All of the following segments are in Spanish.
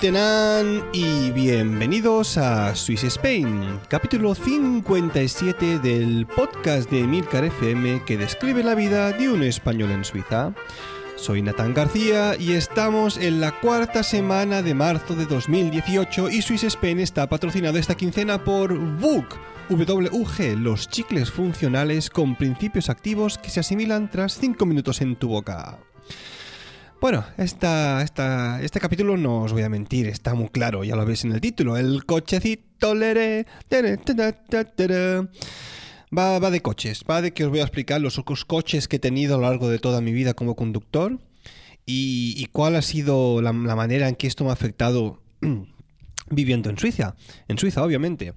Tenan y bienvenidos a Swiss Spain, capítulo 57 del podcast de Milcar FM que describe la vida de un español en Suiza. Soy Natán García y estamos en la cuarta semana de marzo de 2018 y Swiss Spain está patrocinado esta quincena por WUG, WUG, los chicles funcionales con principios activos que se asimilan tras 5 minutos en tu boca. Bueno, esta, esta, este capítulo no os voy a mentir, está muy claro, ya lo veis en el título. El cochecito leré. Va, va de coches, va de que os voy a explicar los otros coches que he tenido a lo largo de toda mi vida como conductor y, y cuál ha sido la, la manera en que esto me ha afectado viviendo en Suiza. En Suiza, obviamente.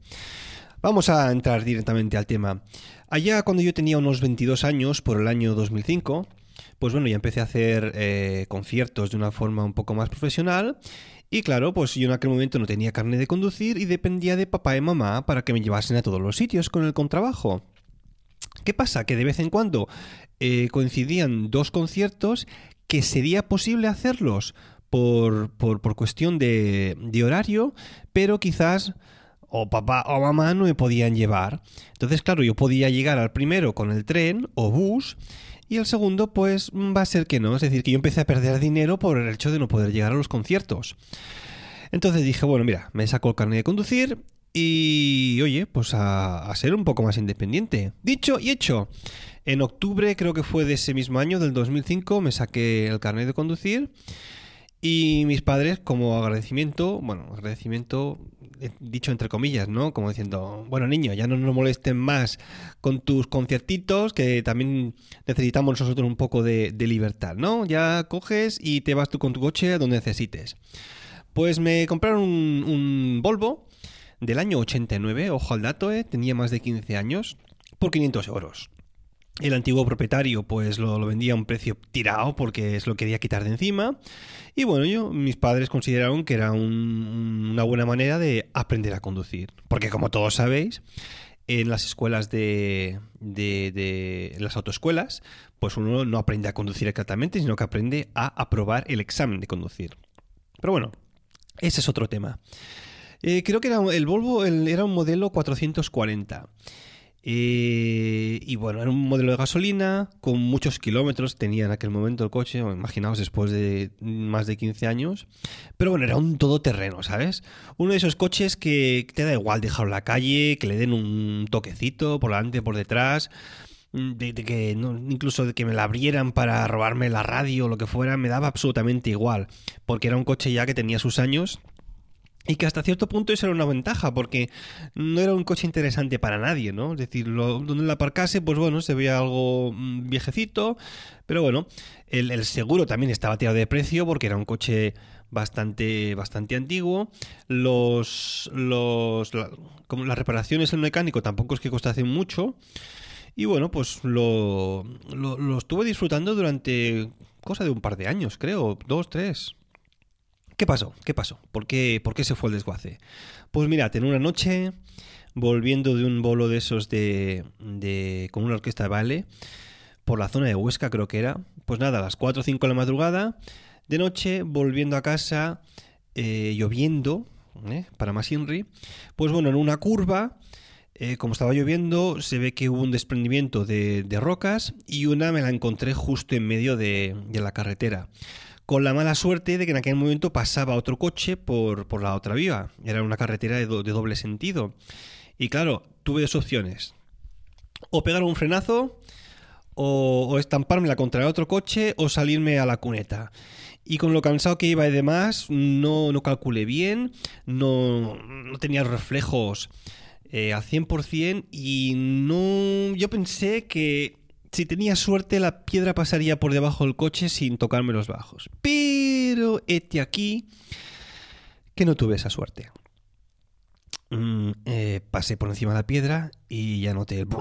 Vamos a entrar directamente al tema. Allá cuando yo tenía unos 22 años, por el año 2005, pues bueno, ya empecé a hacer eh, conciertos de una forma un poco más profesional. Y claro, pues yo en aquel momento no tenía carne de conducir y dependía de papá y mamá para que me llevasen a todos los sitios con el contrabajo. ¿Qué pasa? Que de vez en cuando eh, coincidían dos conciertos que sería posible hacerlos por, por, por cuestión de, de horario, pero quizás o papá o mamá no me podían llevar. Entonces, claro, yo podía llegar al primero con el tren o bus y el segundo, pues va a ser que no. Es decir, que yo empecé a perder dinero por el hecho de no poder llegar a los conciertos. Entonces dije, bueno, mira, me saco el carnet de conducir y, oye, pues a, a, ser un poco más independiente. Dicho y hecho. En octubre, creo que fue de ese mismo año, del 2005, me saqué el carnet de conducir. Y mis padres, como agradecimiento, bueno, agradecimiento dicho entre comillas, ¿no? Como diciendo, bueno, niño, ya no nos molesten más con tus conciertitos, que también necesitamos nosotros un poco de, libertad, ¿no? Ya coges y te vas tú con tu coche a donde necesites. Pues me compraron un, un Volvo del año 89, ojo al dato, ¿eh? tenía más de 15 años, por 500 euros. El antiguo propietario pues lo, vendía a un precio tirado porque se lo quería quitar de encima. Y bueno, yo, mis padres consideraron que era un, una buena manera de aprender a conducir. Porque como todos sabéis, en las escuelas de, las autoescuelas, pues uno no aprende a conducir exactamente, sino que aprende a aprobar el examen de conducir. Pero bueno, ese es otro tema. Eh, creo que era el Volvo el, era un modelo 440. Eh, y bueno, era un modelo de gasolina con muchos kilómetros, tenía en aquel momento el coche, imaginaos después de más de 15 años, pero bueno, era un todoterreno, ¿sabes? Uno de esos coches que te da igual dejarlo en la calle, que le den un toquecito por delante, por detrás, de, que incluso de que me la abrieran para robarme la radio o lo que fuera, me daba absolutamente igual, porque era un coche ya que tenía sus años y que hasta cierto punto eso era una ventaja, porque no era un coche interesante para nadie, ¿no? Es decir, lo, donde la aparcase, pues bueno, se veía algo viejecito, pero bueno, el, seguro también estaba tirado de precio porque era un coche bastante, bastante antiguo. Los, los, como las reparaciones, el mecánico tampoco es que costasen mucho. Y bueno, pues lo, lo, lo estuve disfrutando durante cosa de un par de años, creo, dos, tres. ¿Qué pasó? ¿Qué pasó? ¿Por qué, ¿Por qué se fue el desguace? Pues mirad, en una noche, volviendo de un bolo de esos de, de con una orquesta de baile, por la zona de Huesca creo que era, pues nada, a las 4 o 5 de la madrugada, de noche, volviendo a casa, eh, lloviendo, ¿eh? para más Inri, pues bueno, en una curva, eh, como estaba lloviendo, se ve que hubo un desprendimiento de, de, rocas y una me la encontré justo en medio de, de la carretera con la mala suerte de que en aquel momento pasaba otro coche por, por la otra vía. Era una carretera de, do, de, doble sentido. Y claro, tuve dos opciones. O pegar un frenazo o, o estampármela contra otro coche o salirme a la cuneta. Y con lo cansado que iba y demás, no, no calculé bien, no, no tenía reflejos eh, al 100% y no... Yo pensé que si tenía suerte la piedra pasaría por debajo del coche sin tocarme los bajos. Pero este aquí que no tuve esa suerte. Mm, eh, pasé por encima de la piedra y ya noté el...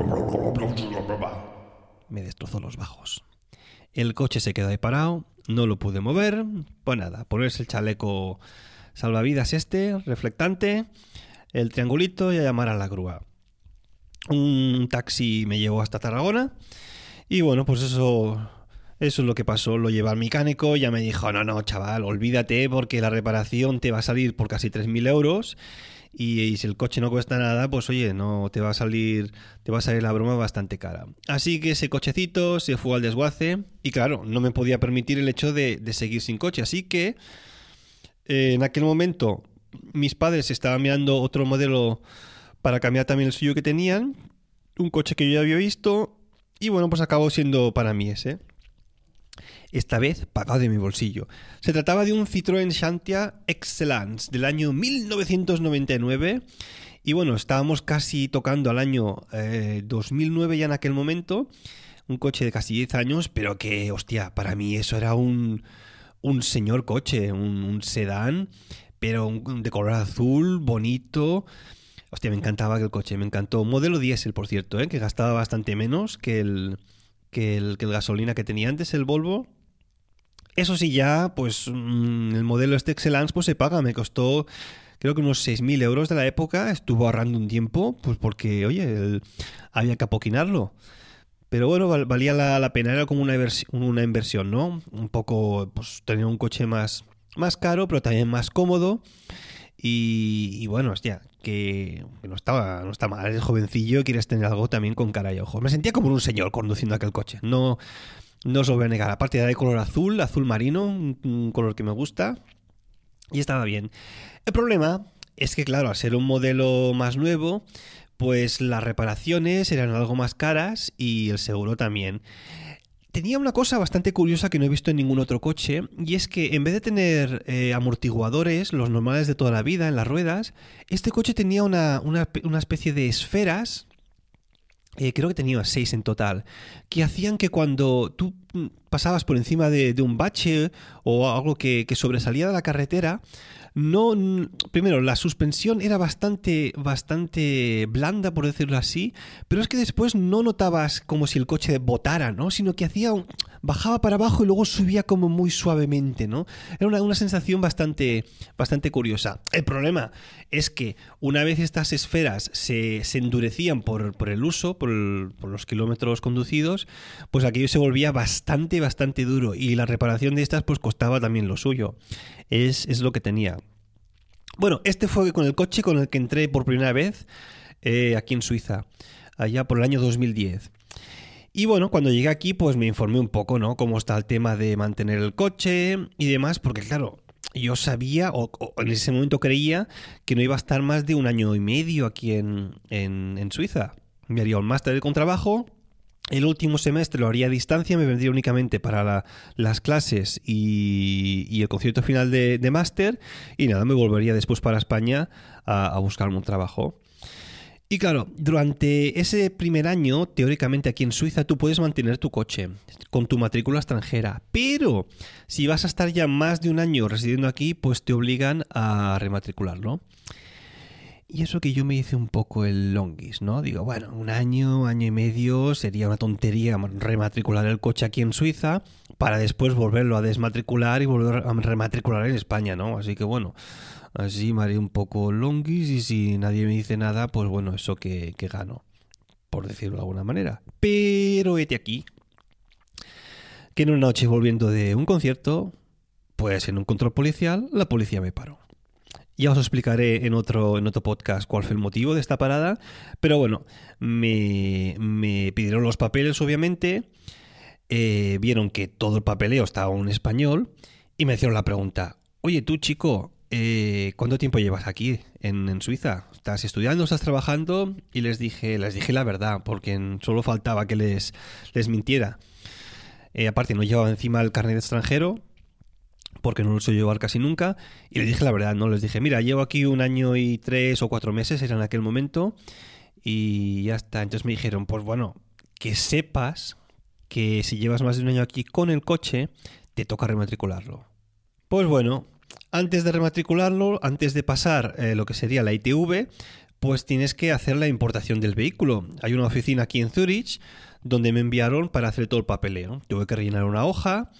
Me destrozó los bajos. El coche se quedó ahí parado, no lo pude mover. Pues nada, ponerse el chaleco salvavidas este, reflectante, el triangulito y a llamar a la grúa. Un taxi me llevó hasta Tarragona y bueno, pues eso eso es lo que pasó, lo lleva al mecánico, ya me dijo, no, no, chaval, olvídate porque la reparación te va a salir por casi 3.000 euros. Y, si el coche no cuesta nada, pues oye, no te va a salir, te va a salir la broma bastante cara. Así que ese cochecito se fue al desguace y claro, no me podía permitir el hecho de, de seguir sin coche, así que eh, en aquel momento mis padres estaban mirando otro modelo para cambiar también el suyo que tenían, un coche que yo ya había visto y bueno, pues acabó siendo para mí ese esta vez pagado de mi bolsillo. Se trataba de un Citroën Xantia Excellence del año 1999 y bueno, estábamos casi tocando al año 2009 eh, ya en aquel momento, un coche de casi 10 años, pero que, hostia, para mí eso era un, un señor coche, un, sedán, pero de color azul, bonito. Hostia, me encantaba el coche, me encantó. Modelo diésel, por cierto, ¿eh? que gastaba bastante menos que el, que el, que el gasolina que tenía antes, el Volvo. Eso sí, ya, pues mm, el modelo este Excellence pues se paga. Me costó, creo que unos 6.000 euros de la época. Estuvo ahorrando un tiempo, pues porque, oye, había que apoquinarlo. Pero bueno, valía la, pena, era como una, una inversión, ¿no? Un poco, pues tener un coche más, más caro, pero también más cómodo. Y, bueno, hostia, que, no estaba no está mal, eres jovencillo, quieres tener algo también con cara y ojos. Me sentía como un señor conduciendo aquel coche. No, no os lo voy a negar. Aparte de color azul, azul marino, un, color que me gusta. Y estaba bien. El problema es que, claro, al ser un modelo más nuevo, pues las reparaciones eran algo más caras y el seguro también. Tenía una cosa bastante curiosa que no he visto en ningún otro coche, y es que en vez de tener eh, amortiguadores, los normales de toda la vida, en las ruedas, este coche tenía una, una especie de esferas eh, creo que tenía seis en total, que hacían que cuando tú pasabas por encima de, un bache o algo que, sobresalía de la carretera, no primero la suspensión era bastante bastante blanda por decirlo así pero es que después no notabas como si el coche botara no sino que hacía bajaba para abajo y luego subía como muy suavemente no era una, una sensación bastante bastante curiosa. El problema es que una vez estas esferas se, se endurecían por, por, el uso por, por los kilómetros conducidos pues aquello se volvía bastante bastante duro y la reparación de estas pues costaba también lo suyo es, es lo que tenía bueno, este fue con el coche con el que entré por primera vez eh, aquí en Suiza, allá por el año 2010. Y bueno, cuando llegué aquí, pues me informé un poco, ¿no? Cómo está el tema de mantener el coche y demás, porque claro, yo sabía, o, en ese momento creía, que no iba a estar más de un año y medio aquí en, en, en Suiza. Me haría un máster de contrabajo el último semestre lo haría a distancia, me vendría únicamente para las clases y, el concierto final de, máster y nada, me volvería después para España a, a buscarme un trabajo. Y claro, durante ese primer año, teóricamente aquí en Suiza, tú puedes mantener tu coche con tu matrícula extranjera, pero si vas a estar ya más de un año residiendo aquí, pues te obligan a rematricularlo. Y eso que yo me hice un poco el longis, ¿no? Digo, bueno, un año, año y medio sería una tontería rematricular el coche aquí en Suiza para después volverlo a desmatricular y volver a rematricular en España, ¿no? Así que bueno, así me haré un poco longis y si nadie me dice nada, pues bueno, eso que, que gano, por decirlo de alguna manera. Pero este aquí, que en una noche volviendo de un concierto, pues en un control policial, la policía me paró. Ya os explicaré en otro, en otro podcast cuál fue el motivo de esta parada. Pero bueno, me, pidieron los papeles, obviamente. Eh, vieron que todo el papeleo estaba en español. Y me hicieron la pregunta: Oye, tú, chico, eh, ¿cuánto tiempo llevas aquí en, en, Suiza? ¿Estás estudiando, estás trabajando? Y les dije, les dije la verdad, porque solo faltaba que les, les mintiera. Eh, aparte, no llevaba encima el carnet de extranjero, porque no lo suelo llevar casi nunca. Y les dije la verdad, ¿no? Les dije, mira, llevo aquí un año y tres o cuatro meses, era en aquel momento, y ya está. Entonces me dijeron, pues bueno, que sepas que si llevas más de un año aquí con el coche, te toca rematricularlo. Pues bueno, antes de rematricularlo, antes de pasar eh, lo que sería la ITV, pues tienes que hacer la importación del vehículo. Hay una oficina aquí en Zurich donde me enviaron para hacer todo el papeleo. Tuve que rellenar una hoja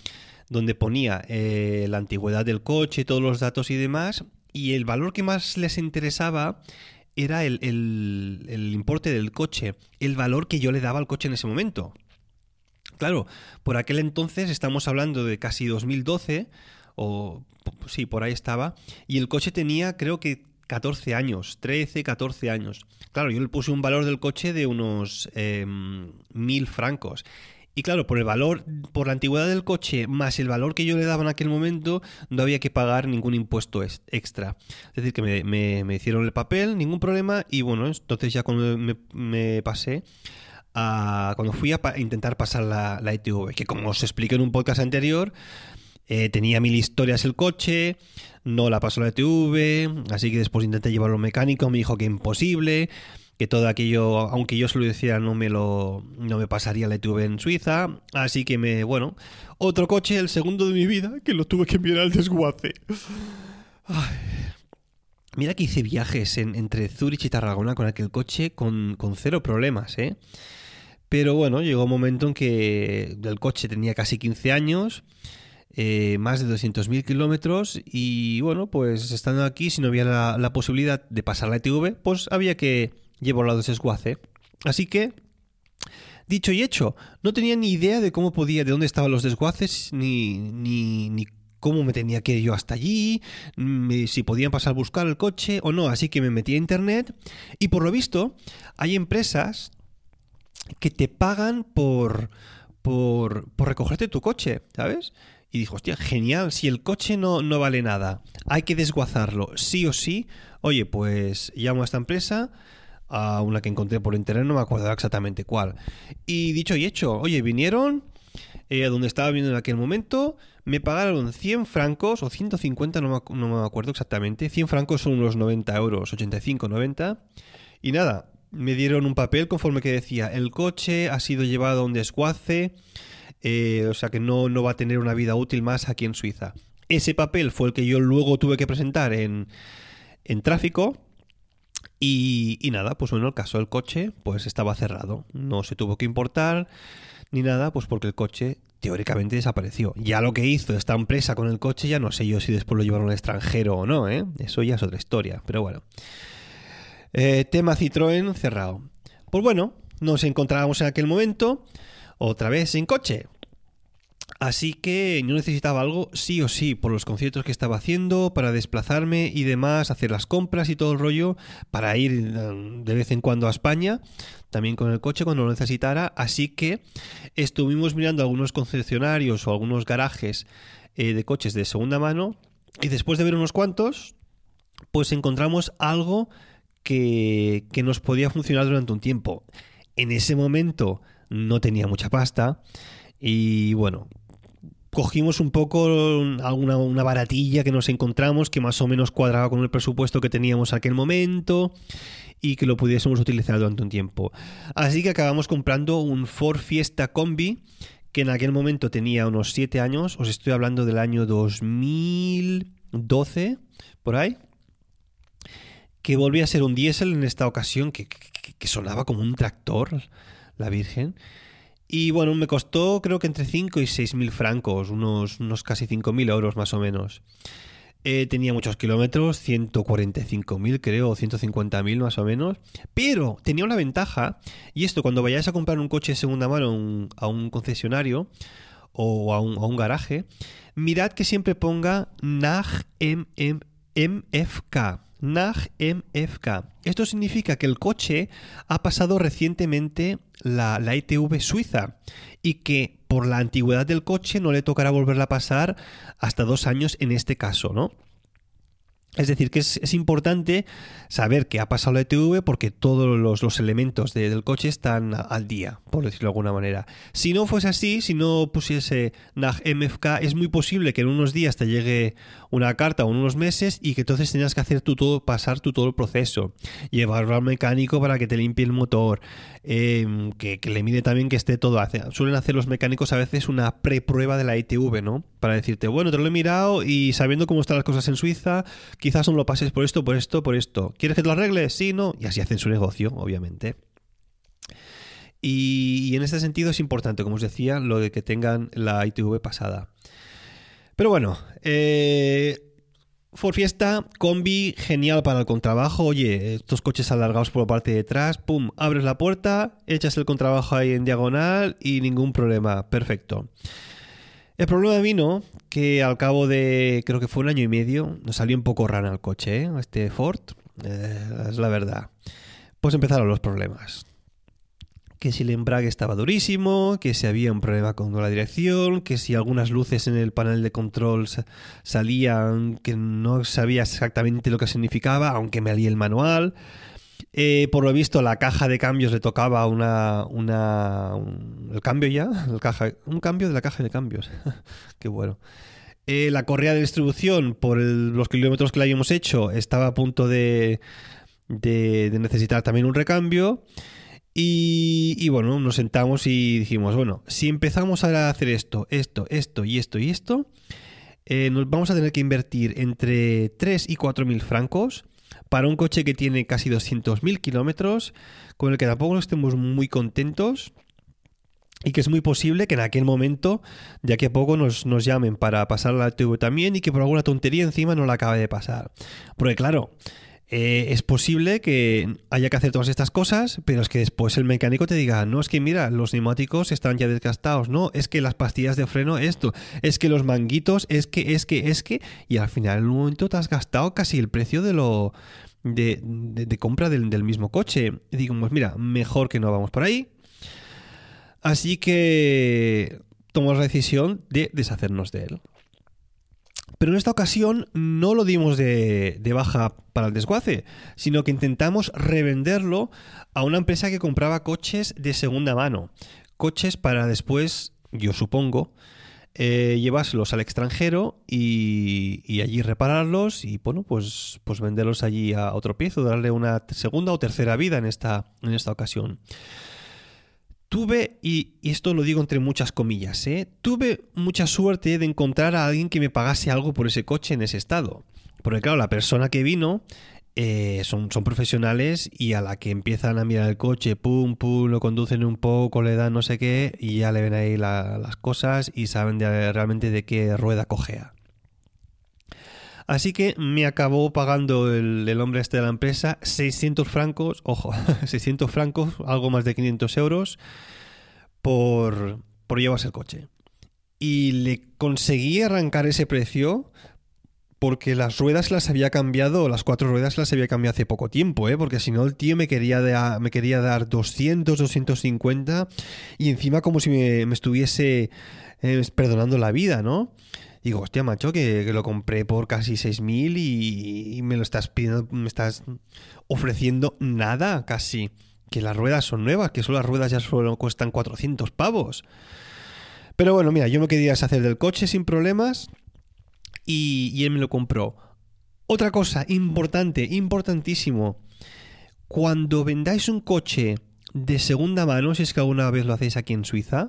donde ponía eh, la antigüedad del coche, todos los datos y demás, y el valor que más les interesaba era el, el, importe del coche, el valor que yo le daba al coche en ese momento. Claro, por aquel entonces estamos hablando de casi 2012, o sí, por ahí estaba, y el coche tenía creo que 14 años, 13, 14 años. Claro, yo le puse un valor del coche de unos eh, mil francos. Y claro, por el valor, por la antigüedad del coche, más el valor que yo le daba en aquel momento, no había que pagar ningún impuesto extra. Es decir, que me, hicieron el papel, ningún problema, y bueno, entonces ya cuando me, pasé, a, cuando fui a intentar pasar la, la ITV, que como os expliqué en un podcast anterior, eh, tenía mil historias el coche, no la pasó la ITV, así que después intenté llevarlo mecánico, me dijo que imposible, que todo aquello, aunque yo se lo decía, no me lo no me pasaría la ITV en Suiza, así que me, bueno, otro coche, el segundo de mi vida, que lo tuve que enviar al desguace. Mira que hice viajes entre Zurich y Tarragona con aquel coche con, con cero problemas, ¿eh? Pero bueno, llegó un momento en que el coche tenía casi 15 años, eh, más de 200.000 kilómetros y bueno, pues estando aquí, si no había la, la posibilidad de pasar la ITV, pues había que llevo al de esguace. Así que, dicho y hecho, no tenía ni idea de cómo podía, de dónde estaban los desguaces, ni, ni, ni cómo me tenía que ir yo hasta allí, si podían pasar a buscar el coche o no. Así que me metí a internet y por lo visto hay empresas que te pagan por, por, por recogerte tu coche, ¿sabes? Y dijo, hostia, genial, si el coche no, no vale nada, hay que desguazarlo, sí o sí. Oye, pues llamo a esta empresa, a una que encontré por internet, no me acuerdo exactamente cuál. Y dicho y hecho, oye, vinieron eh, a donde estaba viendo en aquel momento, me pagaron 100 francos o 150, no me, no me acuerdo exactamente. 100 francos son unos 90 euros, 85, 90. Y nada, me dieron un papel conforme que decía, el coche ha sido llevado a un desguace, eh, o sea que no, no va a tener una vida útil más aquí en Suiza. Ese papel fue el que yo luego tuve que presentar en, en tráfico y, nada, pues bueno, el caso del coche pues estaba cerrado, no se tuvo que importar ni nada, pues porque el coche teóricamente desapareció. Ya lo que hizo esta empresa con el coche, ya no sé yo si después lo llevaron al extranjero o no, ¿eh? Eso ya es otra historia, pero bueno. Eh, tema Citroën cerrado. Pues bueno, nos encontrábamos en aquel momento otra vez sin coche. Así que yo necesitaba algo sí o sí por los conciertos que estaba haciendo, para desplazarme y demás, hacer las compras y todo el rollo, para ir eh, de vez en cuando a España, también con el coche cuando lo necesitara. Así que estuvimos mirando algunos concesionarios o algunos garajes eh, de coches de segunda mano y después de ver unos cuantos, pues encontramos algo que, que nos podía funcionar durante un tiempo. En ese momento no tenía mucha pasta. Y bueno, cogimos un poco alguna una baratilla que nos encontramos que más o menos cuadraba con el presupuesto que teníamos en aquel momento y que lo pudiésemos utilizar durante un tiempo. Así que acabamos comprando un Ford Fiesta Combi que en aquel momento tenía unos 7 años, os estoy hablando del año 2012, por ahí, que volvía a ser un diésel en esta ocasión, que sonaba como un tractor, la Virgen. Y bueno, me costó creo que entre 5 y 6 mil francos, unos, unos casi 5 mil euros más o menos. Eh, tenía muchos kilómetros, 145.000 creo, o 150.000 más o menos. Pero tenía una ventaja, y esto cuando vayáis a comprar un coche de segunda mano a un concesionario o a un, a un, garaje, mirad que siempre ponga NAG MFK. NAG MFK. Esto significa que el coche ha pasado recientemente la, la, ITV suiza y que por la antigüedad del coche no le tocará volverla a pasar hasta dos años en este caso, ¿no? Es decir, que es, es, importante saber que ha pasado la ETV porque todos los, los elementos de, del coche están al día, por decirlo de alguna manera. Si no fuese así, si no pusiese NAG MFK, es muy posible que en unos días te llegue una carta o en unos meses y que entonces tengas que hacer tú todo, pasar tú todo el proceso, llevarlo al mecánico para que te limpie el motor, que, que, le mide también que esté todo. Suelen hacer los mecánicos a veces una preprueba de la ITV, ¿no? Para decirte, bueno, te lo he mirado y sabiendo cómo están las cosas en Suiza, quizás no lo pases por esto, por esto, por esto. ¿Quieres que te lo arregles? Sí, no. Y así hacen su negocio, obviamente. Y, y, en este sentido es importante, como os decía, lo de que tengan la ITV pasada. Pero bueno, eh, Ford Fiesta, combi, genial para el contrabajo. Oye, estos coches alargados por la parte de atrás, pum, abres la puerta, echas el contrabajo ahí en diagonal y ningún problema. Perfecto. El problema vino que al cabo de, creo que fue un año y medio, nos salió un poco rana el coche, ¿eh? este Ford, eh, es la verdad. Pues empezaron los problemas. Que si el embrague estaba durísimo, que si había un problema con la dirección, que si algunas luces en el panel de control salían, que no sabía exactamente lo que significaba, aunque me alí el manual. Eh, por lo visto, la caja de cambios le tocaba una. una un, el cambio ya. El caja, un cambio de la caja de cambios. Qué bueno. Eh, la correa de distribución, por los kilómetros que le habíamos hecho, estaba a punto de, de, de necesitar también un recambio. Y, y, bueno, nos sentamos y dijimos: bueno, si empezamos a hacer esto, esto, esto y esto y esto, eh, nos vamos a tener que invertir entre 3 y 4 mil francos para un coche que tiene casi 200.000 kilómetros, con el que tampoco estemos muy contentos y que es muy posible que en aquel momento, de aquí a poco, nos, nos llamen para pasar la TV también y que por alguna tontería encima no la acabe de pasar. Porque claro, eh, es posible que haya que hacer todas estas cosas, pero es que después el mecánico te diga, no, es que mira, los neumáticos están ya desgastados, no, es que las pastillas de freno, esto, es que los manguitos, es que, es que, es que, y al final en un momento te has gastado casi el precio de lo de, de, compra del, del, mismo coche. Y digo, pues mira, mejor que no vamos por ahí. Así que tomamos la decisión de deshacernos de él. Pero en esta ocasión no lo dimos de, baja para el desguace, sino que intentamos revenderlo a una empresa que compraba coches de segunda mano. Coches para después, yo supongo, eh, llevárselos al extranjero y, y, allí repararlos y bueno, pues, pues venderlos allí a otro piezo, darle una segunda o tercera vida en esta, en esta ocasión. Tuve, y, esto lo digo entre muchas comillas, ¿eh? tuve mucha suerte de encontrar a alguien que me pagase algo por ese coche en ese estado. Porque claro, la persona que vino eh, son, son profesionales y a la que empiezan a mirar el coche, pum, pum, lo conducen un poco, le dan no sé qué y ya le ven ahí la, las cosas y saben de, realmente de qué rueda cojea. Así que me acabó pagando el, el, hombre este de la empresa 600 francos, ojo, 600 francos, algo más de 500 euros, por, por llevarse el coche. Y le conseguí arrancar ese precio porque las ruedas las había cambiado, las cuatro ruedas las había cambiado hace poco tiempo, ¿eh? porque si no el tío me quería, me quería dar 200, 250 y encima como si me, me estuviese eh, perdonando la vida, ¿no? Digo, hostia, macho, que, que lo compré por casi 6.000 y, y me lo estás pidiendo, me estás ofreciendo nada casi. Que las ruedas son nuevas, que solo las ruedas ya solo cuestan 400 pavos. Pero bueno, mira, yo me quería deshacer del coche sin problemas y, y él me lo compró. Otra cosa importante, importantísimo. Cuando vendáis un coche de segunda mano, si es que alguna vez lo hacéis aquí en Suiza,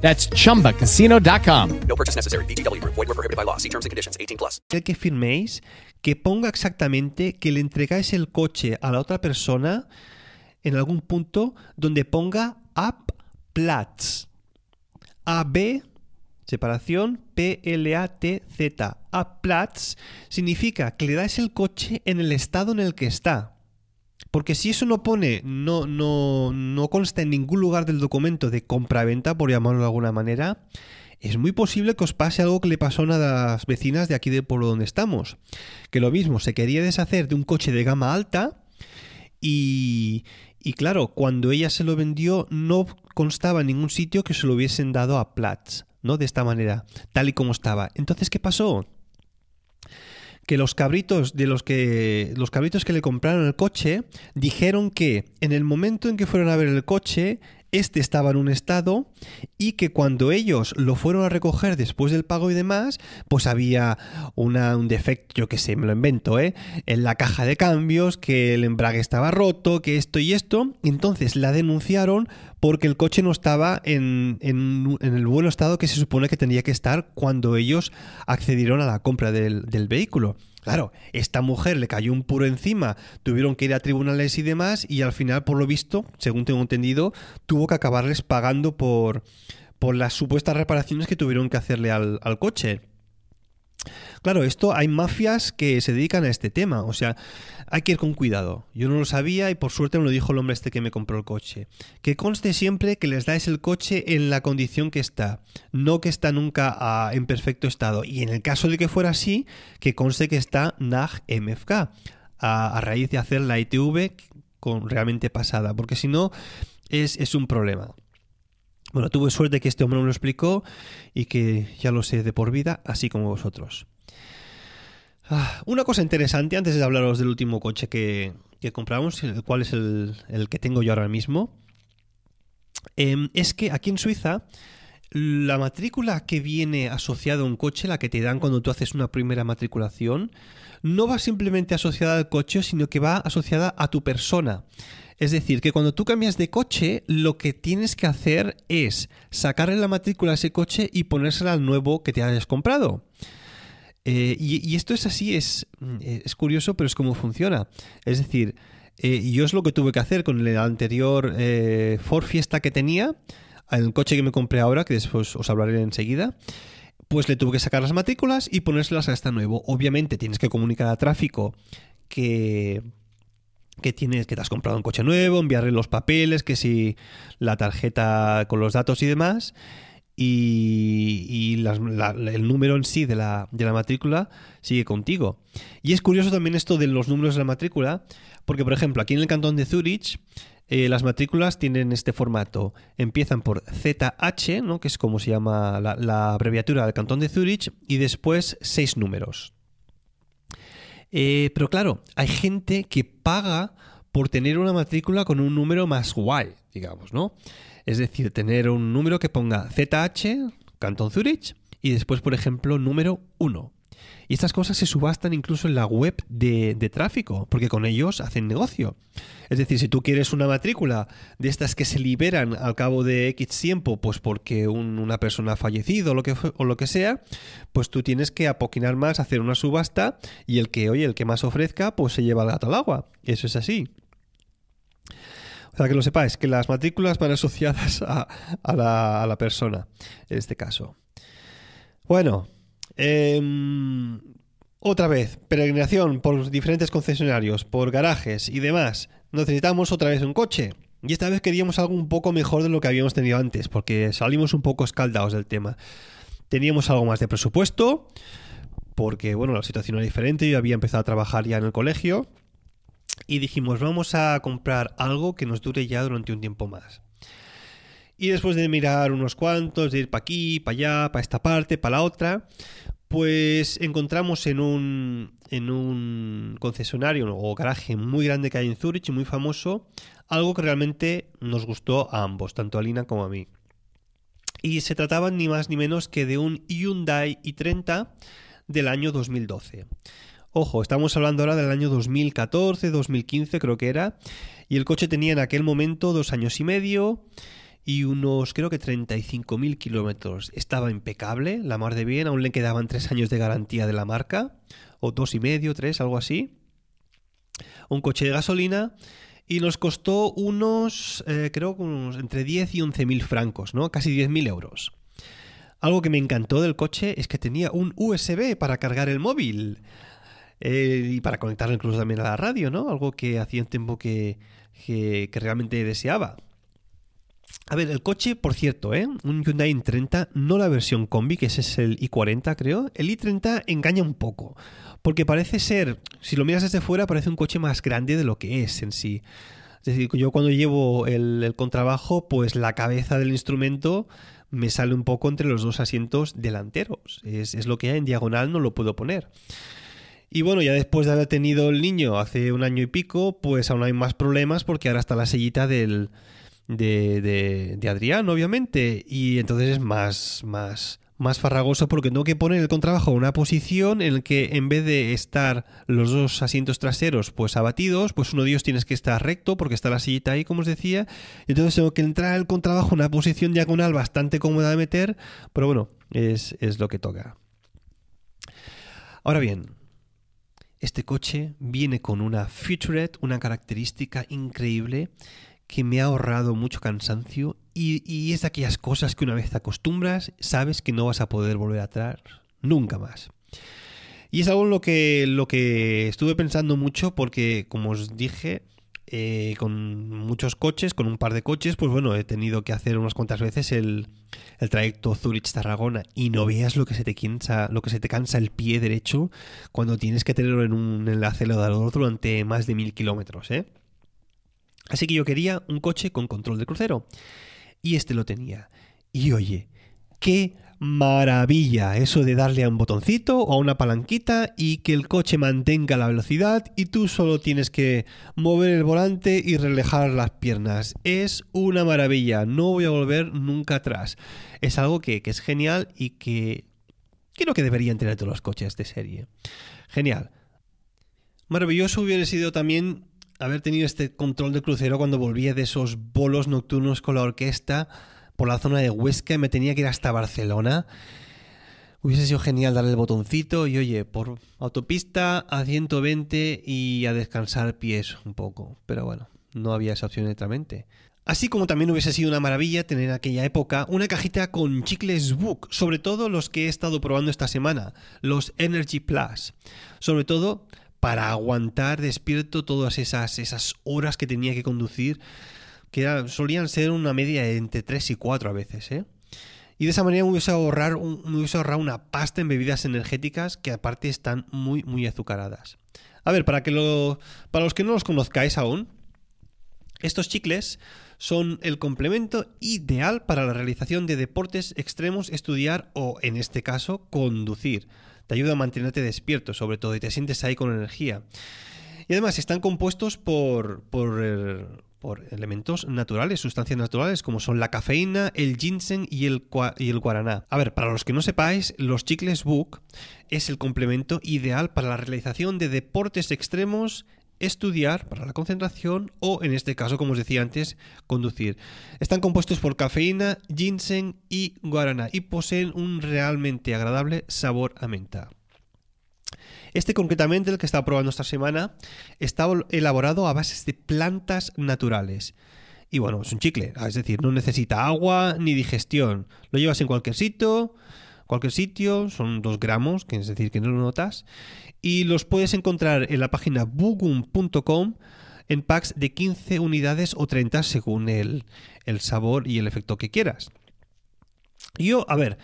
That's chumbacasino.com. No purchase necessary. VGW Group. Void were prohibited by law. See terms and conditions. 18 plus. el que firméis que ponga exactamente que le entregáis el coche a la otra persona en algún punto donde ponga Up Platz. AB, separación, P-L-A-T-Z. Up Platz significa que le dais el coche en el estado en el que está. Porque si eso no pone, no, no, no consta en ningún lugar del documento de compra-venta, por llamarlo de alguna manera, es muy posible que os pase algo que le pasó a una de las vecinas de aquí del pueblo donde estamos. Que lo mismo, se quería deshacer de un coche de gama alta y, y claro, cuando ella se lo vendió no constaba en ningún sitio que se lo hubiesen dado a Platz, ¿no? De esta manera, tal y como estaba. Entonces, ¿qué pasó? Que los cabritos de los que los cabritos que le compraron el coche dijeron que en el momento en que fueron a ver el coche este estaba en un estado y que cuando ellos lo fueron a recoger después del pago y demás, pues había una, un defecto, yo que sé, me lo invento, ¿eh? En la caja de cambios, que el embrague estaba roto, que esto y esto. Entonces la denunciaron porque el coche no estaba en, el buen estado que se supone que tenía que estar cuando ellos accedieron a la compra del vehículo. Claro, esta mujer le cayó un puro encima, tuvieron que ir a tribunales y demás, y al final, por lo visto, según tengo entendido, tuvo que acabarles pagando por, por las supuestas reparaciones que tuvieron que hacerle al, al coche. Claro, esto hay mafias que se dedican a este tema, o sea, hay que ir con cuidado. Yo no lo sabía y por suerte me lo dijo el hombre este que me compró el coche. Que conste siempre que les dais el coche en la condición que está, no que está nunca ah, en perfecto estado. Y en el caso de que fuera así, que conste que está NAG MFK, a, raíz de hacer la ITV con realmente pasada, porque si no es, es un problema. Bueno, tuve suerte que este hombre me lo explicó y que ya lo sé de por vida, así como vosotros. Ah, una cosa interesante antes de hablaros del último coche que, compramos, el cual es el, el que tengo yo ahora mismo, em, es que aquí en Suiza la matrícula que viene asociada a un coche, la que te dan cuando tú haces una primera matriculación, no va simplemente asociada al coche, sino que va asociada a tu persona. Es decir, que cuando tú cambias de coche, lo que tienes que hacer es sacarle la matrícula a ese coche y ponérsela al nuevo que te hayas comprado. Eh, y, y esto es así, es, es curioso, pero es como funciona. Es decir, eh, yo es lo que tuve que hacer con el anterior eh, Ford Fiesta que tenía, el coche que me compré ahora, que después os hablaré enseguida. Pues le tuve que sacar las matrículas y ponérselas a este nuevo. Obviamente tienes que comunicar a tráfico que, que tienes que te has comprado un coche nuevo, enviarle los papeles, que si la tarjeta con los datos y demás y, el número en sí de la, de la matrícula sigue contigo. Y es curioso también esto de los números de la matrícula, porque por ejemplo aquí en el cantón de Zurich eh, las matrículas tienen este formato. Empiezan por ZH, ¿no? que es como se llama la, la abreviatura del cantón de Zurich, y después seis números. Eh, pero claro, hay gente que paga por tener una matrícula con un número más guay, digamos, ¿no? Es decir, tener un número que ponga ZH, Cantón Zurich, y después, por ejemplo, número 1. Y estas cosas se subastan incluso en la web de, tráfico, porque con ellos hacen negocio. Es decir, si tú quieres una matrícula de estas que se liberan al cabo de X tiempo, pues porque un- una persona ha fallecido o lo, que o lo que sea, pues tú tienes que apoquinar más, hacer una subasta y el que, oye, el que más ofrezca, pues se lleva el gato al agua. Eso es así. Sea, que lo sepáis, que las matrículas van asociadas a, a la, a la persona, en este caso. Bueno, em, otra vez, peregrinación por diferentes concesionarios, por garajes y demás. Necesitamos otra vez un coche. Y esta vez queríamos algo un poco mejor de lo que habíamos tenido antes, porque salimos un poco escaldados del tema. Teníamos algo más de presupuesto, porque bueno, la situación era diferente, yo había empezado a trabajar ya en el colegio, y dijimos, vamos a comprar algo que nos dure ya durante un tiempo más. Y después de mirar unos cuantos, de ir para aquí, para allá, para esta parte, para la otra, Pues encontramos en un, en un concesionario o garaje muy grande que hay en Zurich, muy famoso, algo que realmente nos gustó a ambos, tanto a Lina como a mí. Y se trataba ni más ni menos que de un Hyundai i30 del año 2012. Ojo, estamos hablando ahora del año 2014, 2015 creo que era, y el coche tenía en aquel momento dos años y medio y unos creo que 35.000 kilómetros. Estaba impecable, la mar de bien, aún le quedaban tres años de garantía de la marca, o dos y medio, tres, algo así. Un coche de gasolina y nos costó unos, eh, creo que entre 10 y 11.000 francos, ¿no? Casi 10.000 euros. Algo que me encantó del coche es que tenía un USB para cargar el móvil. Eh, y para conectarlo incluso también a la radio, ¿no? Algo que hacía un tiempo que, que, realmente deseaba. A ver, el coche, por cierto, ¿eh? un Hyundai i30, no la versión combi, que ese es el i40, creo. El i30 engaña un poco, porque parece ser, si lo miras desde fuera, parece un coche más grande de lo que es en sí. Es decir, yo cuando llevo el, contrabajo, pues la cabeza del instrumento me sale un poco entre los dos asientos delanteros. Es, es lo que hay en diagonal, no lo puedo poner. Y bueno, ya después de haber tenido el niño hace un año y pico, pues aún hay más problemas porque ahora está la sellita del, de, de, Adrián, obviamente, y entonces es más, más, más farragoso porque tengo que poner el contrabajo en una posición en la que en vez de estar los dos asientos traseros pues abatidos, pues uno de ellos tienes que estar recto porque está la sillita ahí, como os decía, y entonces tengo que entrar el contrabajo en una posición diagonal bastante cómoda de meter, pero bueno, es, es lo que toca. Ahora bien, este coche viene con una featurette, una característica increíble que me ha ahorrado mucho cansancio y, es de aquellas cosas que una vez te acostumbras, sabes que no vas a poder volver atrás nunca más. Y es algo en lo que, lo que estuve pensando mucho porque, como os dije, eh, con muchos coches, con un par de coches, pues bueno, he tenido que hacer unas cuantas veces el, el trayecto Zurich-Tarragona y no veas lo que se te cansa, lo que se te cansa el pie derecho cuando tienes que tenerlo en un enlace acelerador durante más de mil kilómetros, ¿eh? Así que yo quería un coche con control de crucero. Y este lo tenía. Y oye, qué maravilla eso de darle a un botoncito o a una palanquita y que el coche mantenga la velocidad y tú solo tienes que mover el volante y relajar las piernas. Es una maravilla, no voy a volver nunca atrás. Es algo que, es genial y que creo que deberían tener todos los coches de serie. Genial. Maravilloso hubiera sido también haber tenido este control de crucero cuando volvía de esos bolos nocturnos con la orquesta por la zona de Huesca y me tenía que ir hasta Barcelona. Hubiese sido genial darle el botoncito y oye, por autopista a 120 y a descansar pies un poco. Pero bueno, no había esa opción netamente. Así como también hubiese sido una maravilla tener en aquella época una cajita con chicles Book, sobre todo los que he estado probando esta semana, los Energy Plus. Sobre todo para aguantar despierto todas esas, esas horas que tenía que conducir, que solían ser una media entre 3 y 4 a veces, ¿eh? Y de esa manera me hubiese, ahorrar me hubiese ahorrado una pasta en bebidas energéticas que aparte están muy, muy azucaradas. A ver, para, que lo, para los que no los conozcáis aún, estos chicles son el complemento ideal para la realización de deportes extremos, estudiar o, en este caso, conducir te ayuda a mantenerte despierto sobre todo y te sientes ahí con energía. Y además están compuestos por, por, por elementos naturales, sustancias naturales, como son la cafeína, el ginseng y el, y el guaraná. A ver, para los que no sepáis, los chicles Book es el complemento ideal para la realización de deportes extremos estudiar para la concentración o, en este caso, como os decía antes, conducir. Están compuestos por cafeína, ginseng y guaraná y poseen un realmente agradable sabor a menta. Este concretamente, el que está probando esta semana, está elaborado a bases de plantas naturales. Y bueno, es un chicle, es decir, no necesita agua ni digestión. Lo llevas en cualquier sitio, cualquier sitio, son dos gramos, que es decir, que no lo notas, y los puedes encontrar en la página bugum.com en packs de 15 unidades o 30 según el, el sabor y el efecto que quieras. Yo, a ver,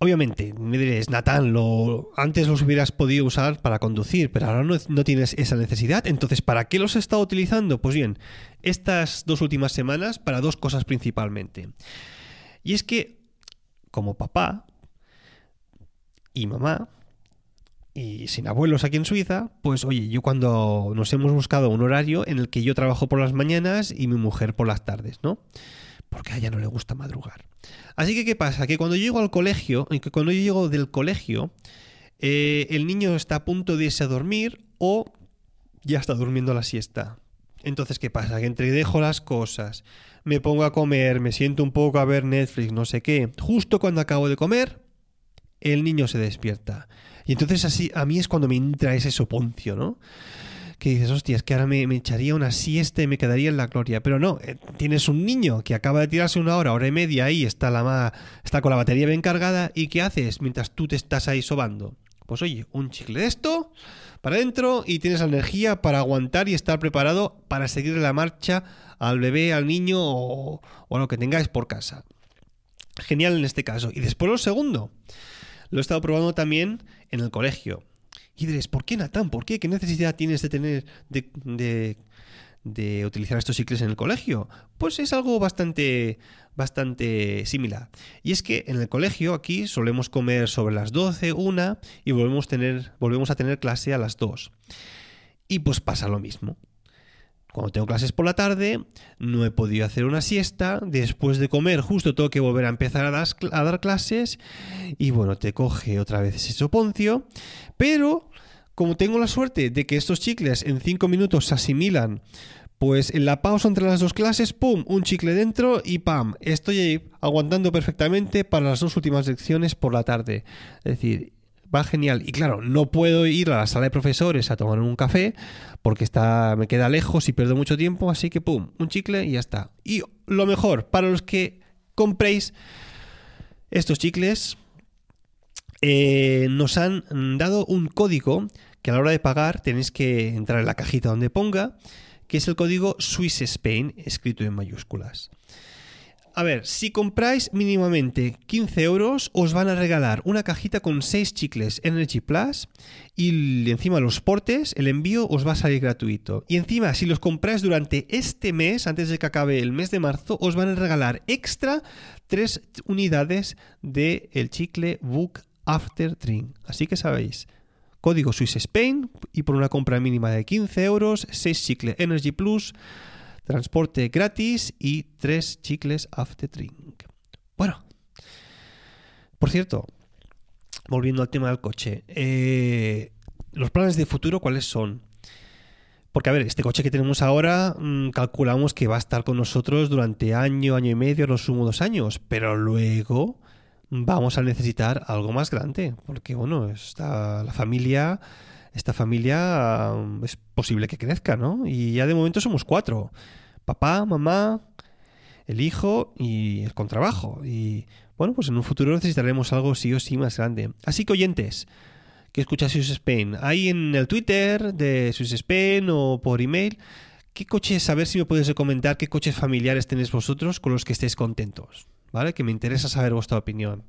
obviamente, me diréis, Natán, lo, antes los hubieras podido usar para conducir, pero ahora no, no, tienes esa necesidad. Entonces, ¿para qué los he estado utilizando? Pues bien, estas dos últimas semanas para dos cosas principalmente. Y es que, como papá y mamá, y sin abuelos aquí en Suiza, pues oye, yo cuando nos hemos buscado un horario en el que yo trabajo por las mañanas y mi mujer por las tardes, ¿no? Porque a ella no le gusta madrugar. Así que, ¿qué pasa? Que cuando yo llego al colegio, que cuando yo llego del colegio, eh, el niño está a punto de irse a dormir o ya está durmiendo la siesta. Entonces, ¿qué pasa? Que entre dejo las cosas, me pongo a comer, me siento un poco a ver Netflix, no sé qué, justo cuando acabo de comer, el niño se despierta. Y entonces así, a mí es cuando me entra ese soponcio, ¿no? Que dices, hostia, es que ahora me, echaría una siesta y me quedaría en la gloria. Pero no, eh, tienes un niño que acaba de tirarse una hora, hora y media ahí, está, la está con la batería bien cargada, ¿y qué haces mientras tú te estás ahí sobando? Pues oye, un chicle de esto para adentro y tienes la energía para aguantar y estar preparado para seguir la marcha al bebé, al niño o, o a lo que tengáis por casa. Genial en este caso. Y después lo segundo. Lo he estado probando también en el colegio. Y diréis, ¿por qué Natán? ¿Por qué? ¿Qué necesidad tienes de tener de, utilizar estos ciclos en el colegio? Pues es algo bastante bastante similar. Y es que en el colegio aquí solemos comer sobre las 12, una y volvemos, tener, volvemos a tener clase a las 2. Y pues pasa lo mismo. Cuando tengo clases por la tarde, no he podido hacer una siesta, después de comer justo tengo que volver a empezar a dar, clases y bueno, te coge otra vez ese soponcio, pero como tengo la suerte de que estos chicles en 5 minutos se asimilan, pues en la pausa entre las dos clases, ¡pum!, un chicle dentro y ¡pam!, estoy aguantando perfectamente para las dos últimas lecciones por la tarde. Es decir, va genial. Y claro, no puedo ir a la sala de profesores a tomar un café porque está, me queda lejos y pierdo mucho tiempo, así que pum, un chicle y ya está. Y lo mejor, para los que compréis estos chicles, eh, nos han dado un código que a la hora de pagar tenéis que entrar en la cajita donde ponga, que es el código Swiss Spain, escrito en mayúsculas. A ver, si compráis mínimamente 15 euros, os van a regalar una cajita con 6 chicles Energy Plus y encima los portes, el envío os va a salir gratuito. Y encima, si los compráis durante este mes, antes de que acabe el mes de marzo, os van a regalar extra 3 unidades del el chicle Book After Drink. Así que sabéis, código Swiss Spain y por una compra mínima de 15 euros, 6 chicle Energy Plus transporte gratis y tres chicles after drink. Bueno, por cierto, volviendo al tema del coche, eh, los planes de futuro, ¿cuáles son? Porque, a ver, este coche que tenemos ahora, mm, calculamos que va a estar con nosotros durante año, año y medio, los sumo dos años, pero luego vamos a necesitar algo más grande, porque, bueno, está la familia esta familia mm, es posible que crezca, ¿no? Y ya de momento somos cuatro. Papá, mamá, el hijo y el contrabajo. Y bueno, pues en un futuro necesitaremos algo sí o sí más grande. Así que oyentes, que escucháis Swiss Spain, ahí en el Twitter de Swiss Spain o por email, ¿qué coches, a ver si me puedes comentar qué coches familiares tenéis vosotros con los que estéis contentos? ¿Vale? Que me interesa saber vuestra opinión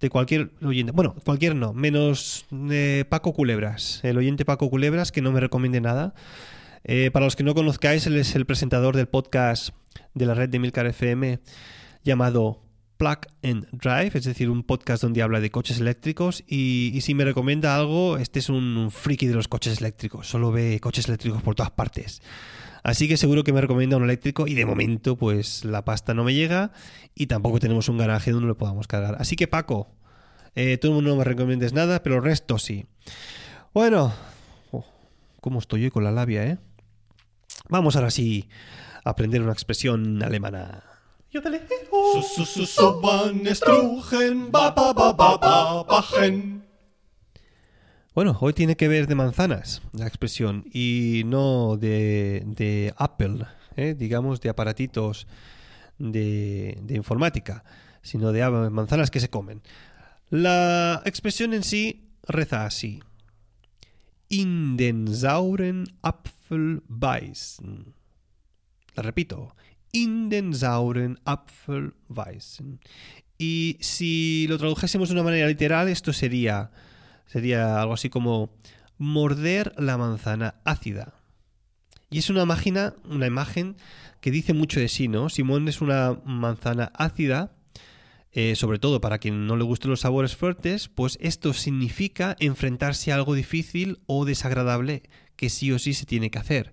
de cualquier oyente. Bueno, cualquier no, menos de Paco Culebras. El oyente Paco Culebras, que no me recomiende nada. Eh, para los que no conozcáis, él es el presentador del podcast de la red de Milcar FM llamado Plug and Drive, es decir, un podcast donde habla de coches eléctricos. Y, si me recomienda algo, este es un friki de los coches eléctricos. Solo ve coches eléctricos por todas partes. Así que seguro que me recomienda un eléctrico y de momento pues la pasta no me llega y tampoco tenemos un garaje donde lo podamos cargar. Así que Paco, eh, tú no me recomiendes nada, pero el resto sí. Bueno, oh, ¿cómo estoy hoy con la labia, eh? Vamos ahora sí a aprender una expresión alemana. Bueno, hoy tiene que ver de manzanas la expresión y no de, Apple, ¿eh? digamos de aparatitos de, informática, sino de manzanas que se comen. La expresión en sí reza así. In den sauren Apfel beißen. La repito. In den sauren Apfel beißen. Y si lo tradujésemos de una manera literal, esto sería Sería algo así como morder la manzana ácida. Y es una imagen, una imagen que dice mucho de sí, ¿no? Simón es una manzana ácida eh, sobre todo para quien no le gusten los sabores fuertes, pues esto significa enfrentarse a algo difícil o desagradable que sí o sí se tiene que hacer.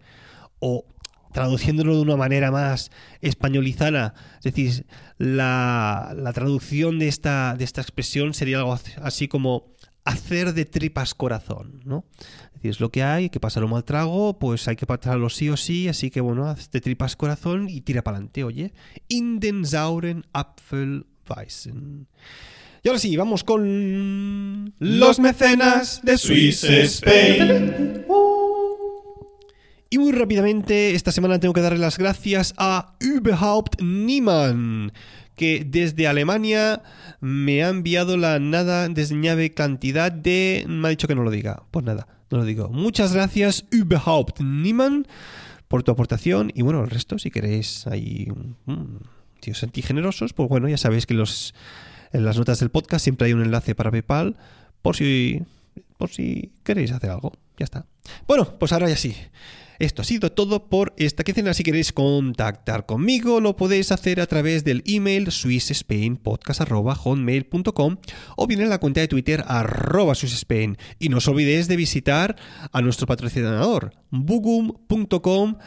O traduciéndolo de una manera más españolizana, es decir, la, la traducción de esta, de esta expresión sería algo así como hacer de tripas corazón, ¿no? Es decir, es lo que hay, hay que pasar un mal trago, pues hay que pasarlo sí o sí, así que bueno, haz de tripas corazón y tira para adelante, oye. In den sauren Apfelweisen. Y ahora sí, vamos con los mecenas de Swiss Spain. Y muy rápidamente, esta semana tengo que darle las gracias a Überhaupt Niemand, que desde Alemania me ha enviado la nada desdeñable cantidad de... Me ha dicho que no lo diga. Pues nada, no lo digo. Muchas gracias, Überhaupt Niemand, por tu aportación. Y bueno, el resto, si queréis ahí... Mm, si os sentís generosos, pues bueno, ya sabéis que los, en las notas del podcast siempre hay un enlace para PayPal, por si, por si queréis hacer algo. Ya está. Bueno, pues ahora ya sí. Esto ha sido todo por esta quincena. Si queréis contactar conmigo, lo podéis hacer a través del email swissspainpodcast.hotmail.com o bien en la cuenta de Twitter arroba swissspain. Y no os olvidéis de visitar a nuestro patrocinador, bugum.com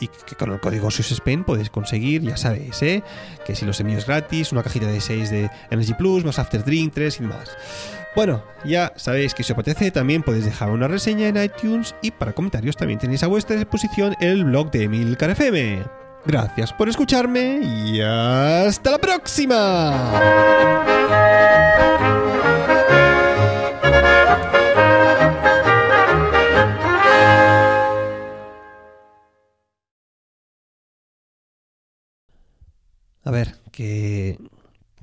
y que con el código SwissSpain podéis conseguir, ya sabéis, ¿eh? que si los envíos gratis, una cajita de 6 de Energy Plus, más After Drink, 3 y más. Bueno, ya sabéis que si os apetece también podéis dejar una reseña en iTunes y para comentarios también tenéis a vuestra disposición el blog de Emilcar FM. Gracias por escucharme y hasta la próxima. A ver, que,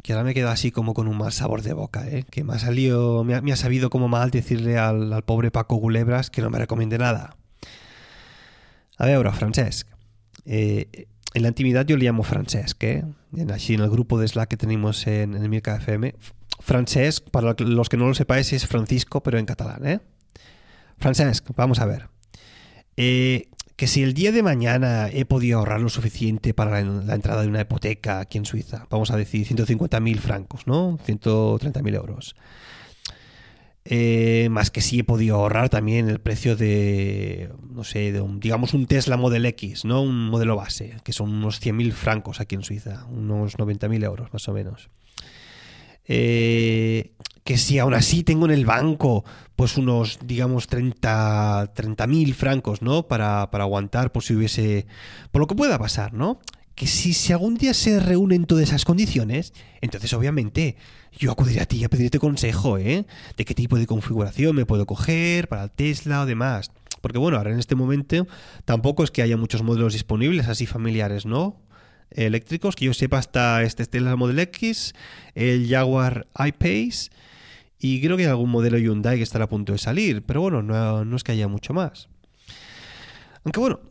que ahora me quedo así como con un mal sabor de boca, ¿eh? que me ha salido, me ha, me ha sabido como mal decirle al, al, pobre Paco Gulebras que no me recomiende nada. A ahora, Francesc. Eh, en la intimidad yo le llamo Francesc, ¿eh? En, así en el grupo de Slack que tenemos en, en el Mirka FM. Francesc, para los que no lo sepáis, es Francisco, pero en catalán, ¿eh? Francesc, vamos a ver. Eh, que si el día de mañana he podido ahorrar lo suficiente para la, entrada de una hipoteca aquí en Suiza, vamos a decir 150.000 francos, ¿no? 130.000 euros. Eh, más que si he podido ahorrar también el precio de, no sé, de un, digamos un Tesla Model X, ¿no? Un modelo base, que son unos 100.000 francos aquí en Suiza, unos 90.000 euros más o menos. Eh, que si aún así tengo en el banco pues unos, digamos, 30 mil francos, ¿no? Para, para aguantar por si hubiese... por lo que pueda pasar, ¿no? Que si, algún día se reúnen todas esas condiciones, entonces obviamente yo acudiré a ti a pedirte consejo, ¿eh? De qué tipo de configuración me puedo coger para el Tesla o demás. Porque bueno, ahora en este momento tampoco es que haya muchos modelos disponibles así familiares, ¿no? Eléctricos, que yo sepa hasta este Tesla Model X, el Jaguar I-Pace y creo que hay algún modelo Hyundai que estará a punto de salir, pero bueno, no, no es que haya mucho más. Aunque bueno,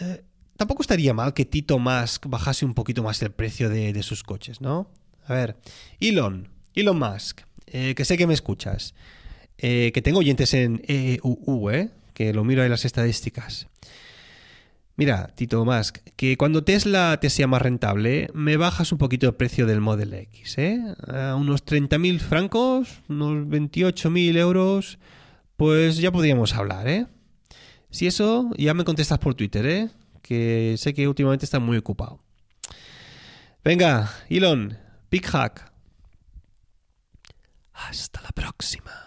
eh, tampoco estaría mal que Tito Musk bajase un poquito más el precio de, de sus coches, ¿no? A ver, Elon, Elon Musk, eh, que sé que me escuchas, eh, que tengo oyentes en ¿eh? que lo miro en las estadísticas. Mira, Tito Musk, que cuando Tesla te sea más rentable, me bajas un poquito el precio del Model X, ¿eh? A unos 30.000 francos, unos 28.000 euros, pues ya podríamos hablar, ¿eh? Si eso, ya me contestas por Twitter, ¿eh? Que sé que últimamente estás muy ocupado. Venga, Elon, Big Hack. Hasta la próxima.